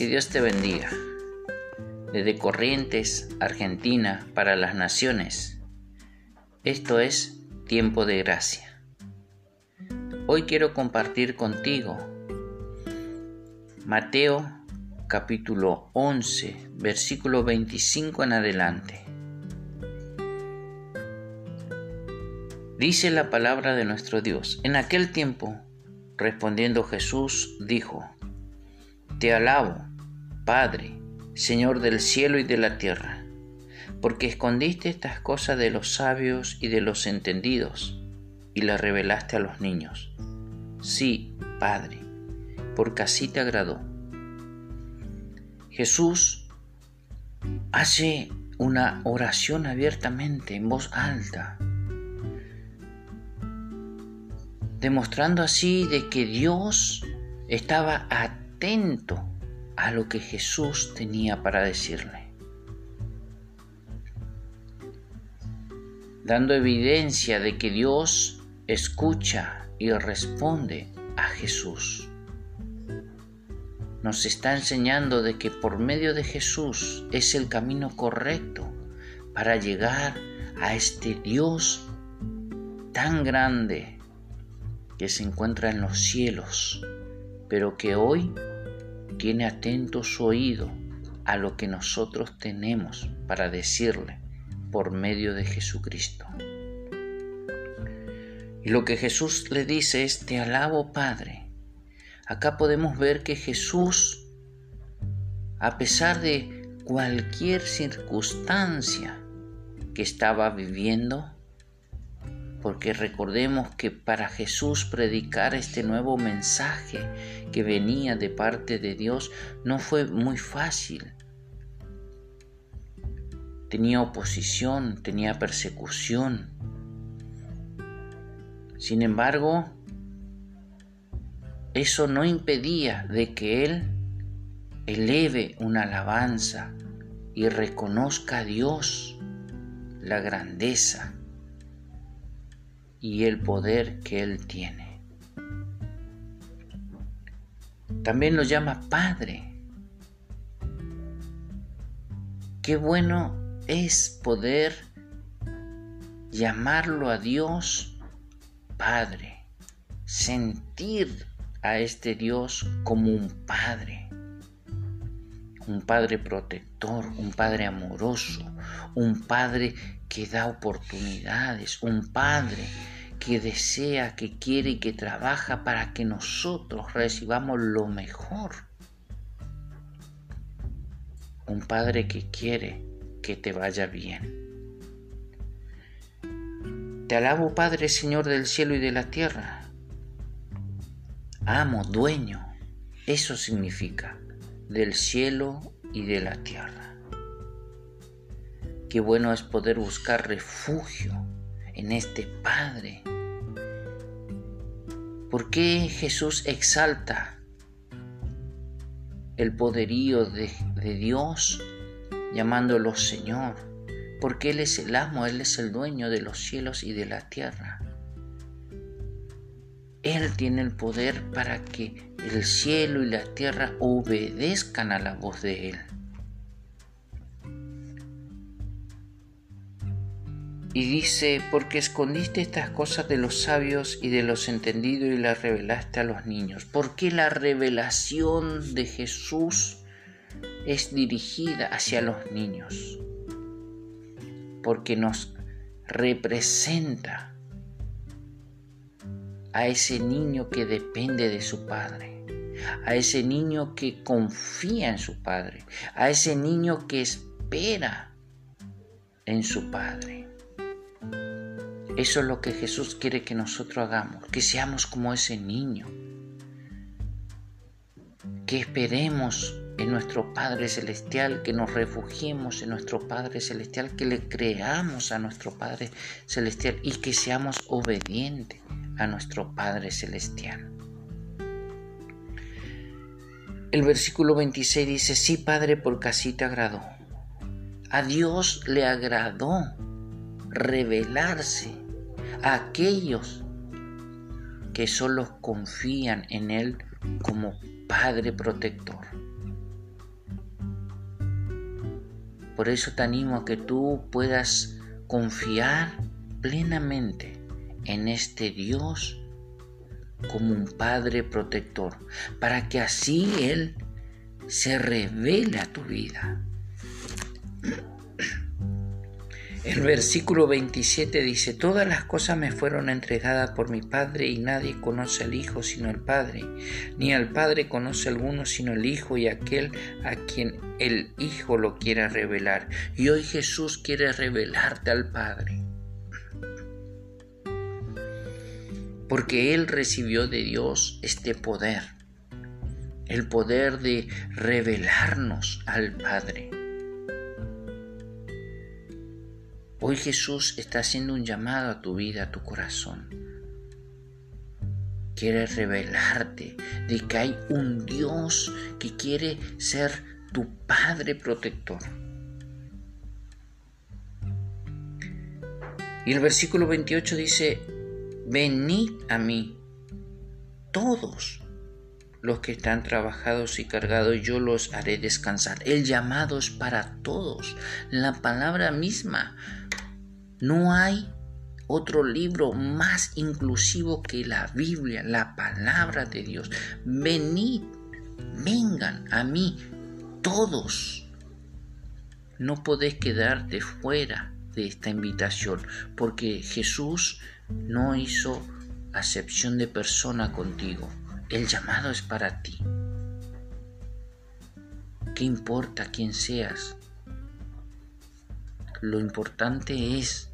Que Dios te bendiga. Desde Corrientes, Argentina, para las naciones. Esto es tiempo de gracia. Hoy quiero compartir contigo Mateo capítulo 11, versículo 25 en adelante. Dice la palabra de nuestro Dios. En aquel tiempo, respondiendo Jesús, dijo, Te alabo, Padre, Señor del cielo y de la tierra, porque escondiste estas cosas de los sabios y de los entendidos, y las revelaste a los niños. Sí, Padre, porque así te agradó. Jesús hace una oración abiertamente, en voz alta, demostrando así de que Dios estaba atento a lo que Jesús tenía para decirle, dando evidencia de que Dios escucha y responde a Jesús. Nos está enseñando de que por medio de Jesús es el camino correcto para llegar a este Dios tan grande que se encuentra en los cielos, pero que hoy tiene atento su oído a lo que nosotros tenemos para decirle por medio de Jesucristo. Y lo que Jesús le dice es, te alabo Padre, Acá podemos ver que Jesús, a pesar de cualquier circunstancia que estaba viviendo, porque recordemos que para Jesús predicar este nuevo mensaje que venía de parte de Dios no fue muy fácil. Tenía oposición, tenía persecución. Sin embargo, eso no impedía de que él eleve una alabanza y reconozca a Dios la grandeza y el poder que él tiene. También lo llama Padre. Qué bueno es poder llamarlo a Dios Padre, sentir a este Dios como un Padre, un Padre protector, un Padre amoroso, un Padre que da oportunidades, un Padre que desea, que quiere y que trabaja para que nosotros recibamos lo mejor. Un Padre que quiere que te vaya bien. Te alabo Padre Señor del cielo y de la tierra amo, dueño. Eso significa del cielo y de la tierra. Qué bueno es poder buscar refugio en este Padre. ¿Por qué Jesús exalta el poderío de, de Dios llamándolo Señor? Porque Él es el amo, Él es el dueño de los cielos y de la tierra. Él tiene el poder para que el cielo y la tierra obedezcan a la voz de Él. Y dice, porque escondiste estas cosas de los sabios y de los entendidos y las revelaste a los niños. Porque la revelación de Jesús es dirigida hacia los niños. Porque nos representa a ese niño que depende de su padre, a ese niño que confía en su padre, a ese niño que espera en su padre. Eso es lo que Jesús quiere que nosotros hagamos, que seamos como ese niño, que esperemos en nuestro Padre Celestial, que nos refugiemos en nuestro Padre Celestial, que le creamos a nuestro Padre Celestial y que seamos obedientes a nuestro Padre Celestial. El versículo 26 dice, sí Padre, porque así te agradó. A Dios le agradó revelarse aquellos que solo confían en Él como Padre protector. Por eso te animo a que tú puedas confiar plenamente en este Dios como un Padre protector, para que así Él se revele a tu vida. El versículo 27 dice, Todas las cosas me fueron entregadas por mi Padre y nadie conoce al Hijo sino el Padre, ni al Padre conoce alguno sino el Hijo y aquel a quien el Hijo lo quiera revelar. Y hoy Jesús quiere revelarte al Padre. Porque Él recibió de Dios este poder, el poder de revelarnos al Padre. Hoy Jesús está haciendo un llamado a tu vida, a tu corazón. Quiere revelarte de que hay un Dios que quiere ser tu Padre protector. Y el versículo 28 dice, venid a mí, todos los que están trabajados y cargados, yo los haré descansar. El llamado es para todos. La palabra misma no hay otro libro más inclusivo que la Biblia, la palabra de Dios. Venid, vengan a mí todos. No podés quedarte fuera de esta invitación porque Jesús no hizo acepción de persona contigo. El llamado es para ti. ¿Qué importa quién seas? Lo importante es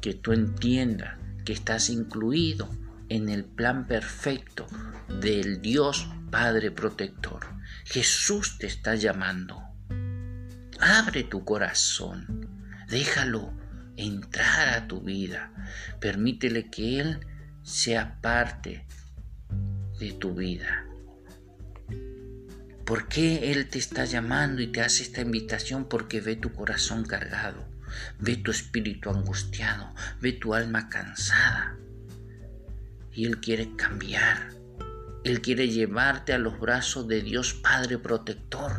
que tú entiendas que estás incluido en el plan perfecto del Dios Padre Protector. Jesús te está llamando. Abre tu corazón, déjalo entrar a tu vida, permítele que Él sea parte de tu vida. ¿Por qué Él te está llamando y te hace esta invitación? Porque ve tu corazón cargado ve tu espíritu angustiado, ve tu alma cansada. Y Él quiere cambiar. Él quiere llevarte a los brazos de Dios Padre Protector.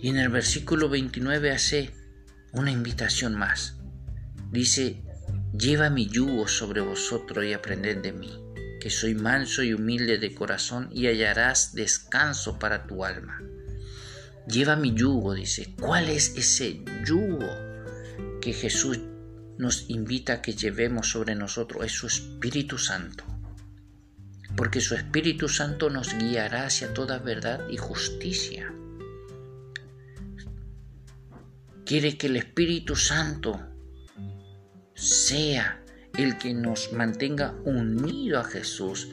Y en el versículo 29 hace una invitación más. Dice, lleva mi yugo sobre vosotros y aprended de mí, que soy manso y humilde de corazón y hallarás descanso para tu alma Lleva mi yugo, dice. ¿Cuál es ese yugo que Jesús nos invita a que llevemos sobre nosotros? Es su Espíritu Santo. Porque su Espíritu Santo nos guiará hacia toda verdad y justicia. Quiere que el Espíritu Santo sea el que nos mantenga unido a Jesús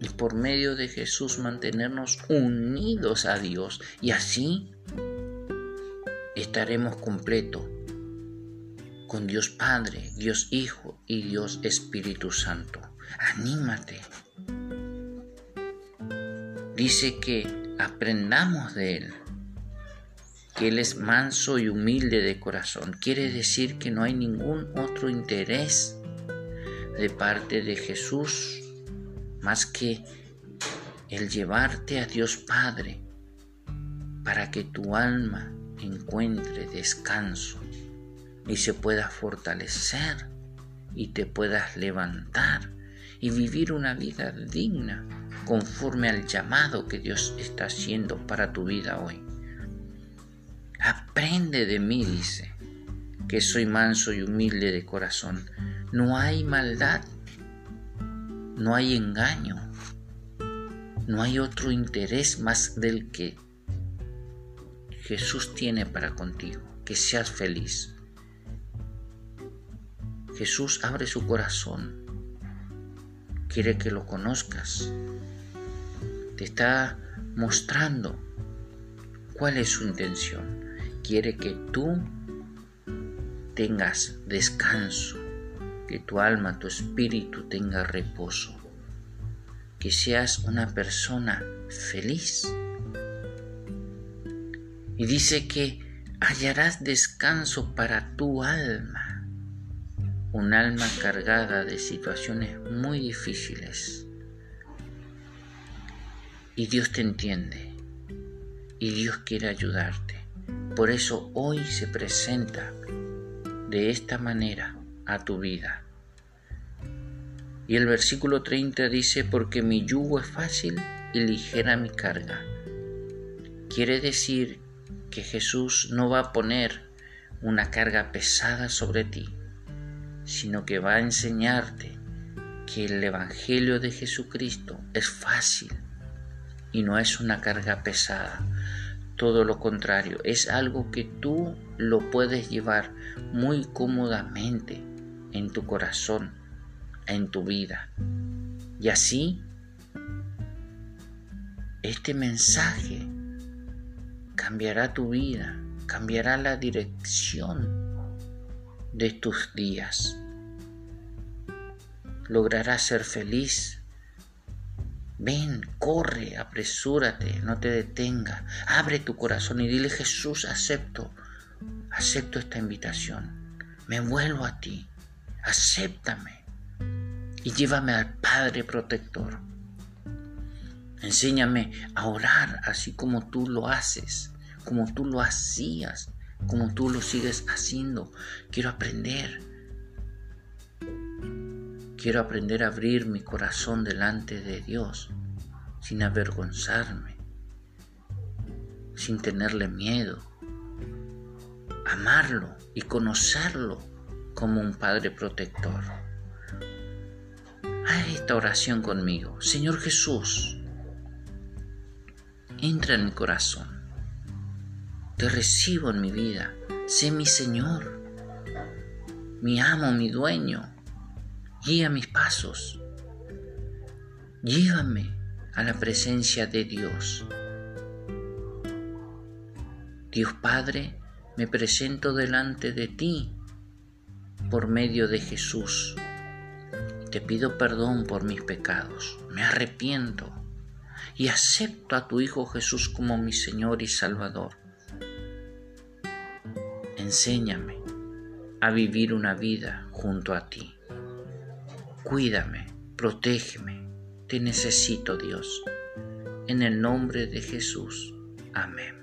y por medio de Jesús mantenernos unidos a Dios y así estaremos completos con Dios Padre, Dios Hijo y Dios Espíritu Santo. Anímate. Dice que aprendamos de Él, que Él es manso y humilde de corazón. Quiere decir que no hay ningún otro interés de parte de Jesús más que el llevarte a Dios Padre para que tu alma encuentre descanso y se pueda fortalecer y te puedas levantar y vivir una vida digna conforme al llamado que Dios está haciendo para tu vida hoy. Aprende de mí, dice, que soy manso y humilde de corazón. No hay maldad no hay engaño, no hay otro interés más del que Jesús tiene para contigo, que seas feliz. Jesús abre su corazón, quiere que lo conozcas, te está mostrando cuál es su intención, quiere que tú tengas descanso, que tu alma, tu espíritu tenga reposo, que seas una persona feliz. Y dice que hallarás descanso para tu alma, un alma cargada de situaciones muy difíciles. Y Dios te entiende, y Dios quiere ayudarte. Por eso hoy se presenta de esta manera a tu vida. Y el versículo 30 dice, porque mi yugo es fácil y ligera mi carga. Quiere decir que Jesús no va a poner una carga pesada sobre ti, sino que va a enseñarte que el Evangelio de Jesucristo es fácil y no es una carga pesada. Todo lo contrario, es algo que tú lo puedes llevar muy cómodamente en tu corazón, en tu vida. Y así, este mensaje cambiará tu vida, cambiará la dirección de tus días. Lograrás ser feliz. Ven, corre, apresúrate, no te detenga. Abre tu corazón y dile Jesús, acepto, acepto esta invitación. Me vuelvo a ti, acéptame y llévame al Padre protector. Enséñame a orar así como tú lo haces, como tú lo hacías, como tú lo sigues haciendo. Quiero aprender. Quiero aprender a abrir mi corazón delante de Dios sin avergonzarme, sin tenerle miedo. Amarlo y conocerlo como un Padre protector. Haz esta oración conmigo. Señor Jesús, entra en mi corazón. Te recibo en mi vida. Sé mi Señor, mi amo, mi dueño. Guía mis pasos. Llévame a la presencia de Dios. Dios Padre, me presento delante de ti por medio de Jesús. Te pido perdón por mis pecados. Me arrepiento y acepto a tu Hijo Jesús como mi Señor y Salvador. Enséñame a vivir una vida junto a ti. Cuídame, protégeme, te necesito Dios. En el nombre de Jesús. Amén.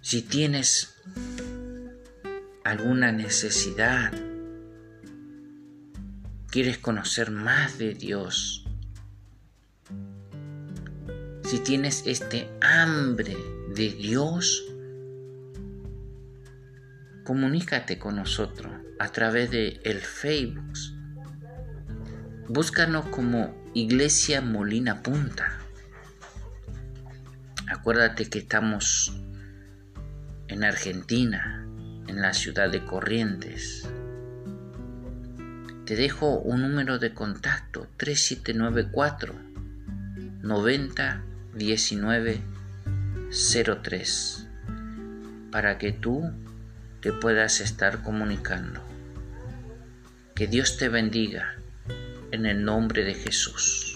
Si tienes alguna necesidad quieres conocer más de Dios, si tienes este hambre de Dios, comunícate con nosotros a través de el Facebook. Búscanos como Iglesia Molina Punta. Acuérdate que estamos en Argentina, en la ciudad de Corrientes. Te dejo un número de contacto 3794 90 19 03 para que tú te puedas estar comunicando. Que Dios te bendiga en el nombre de Jesús.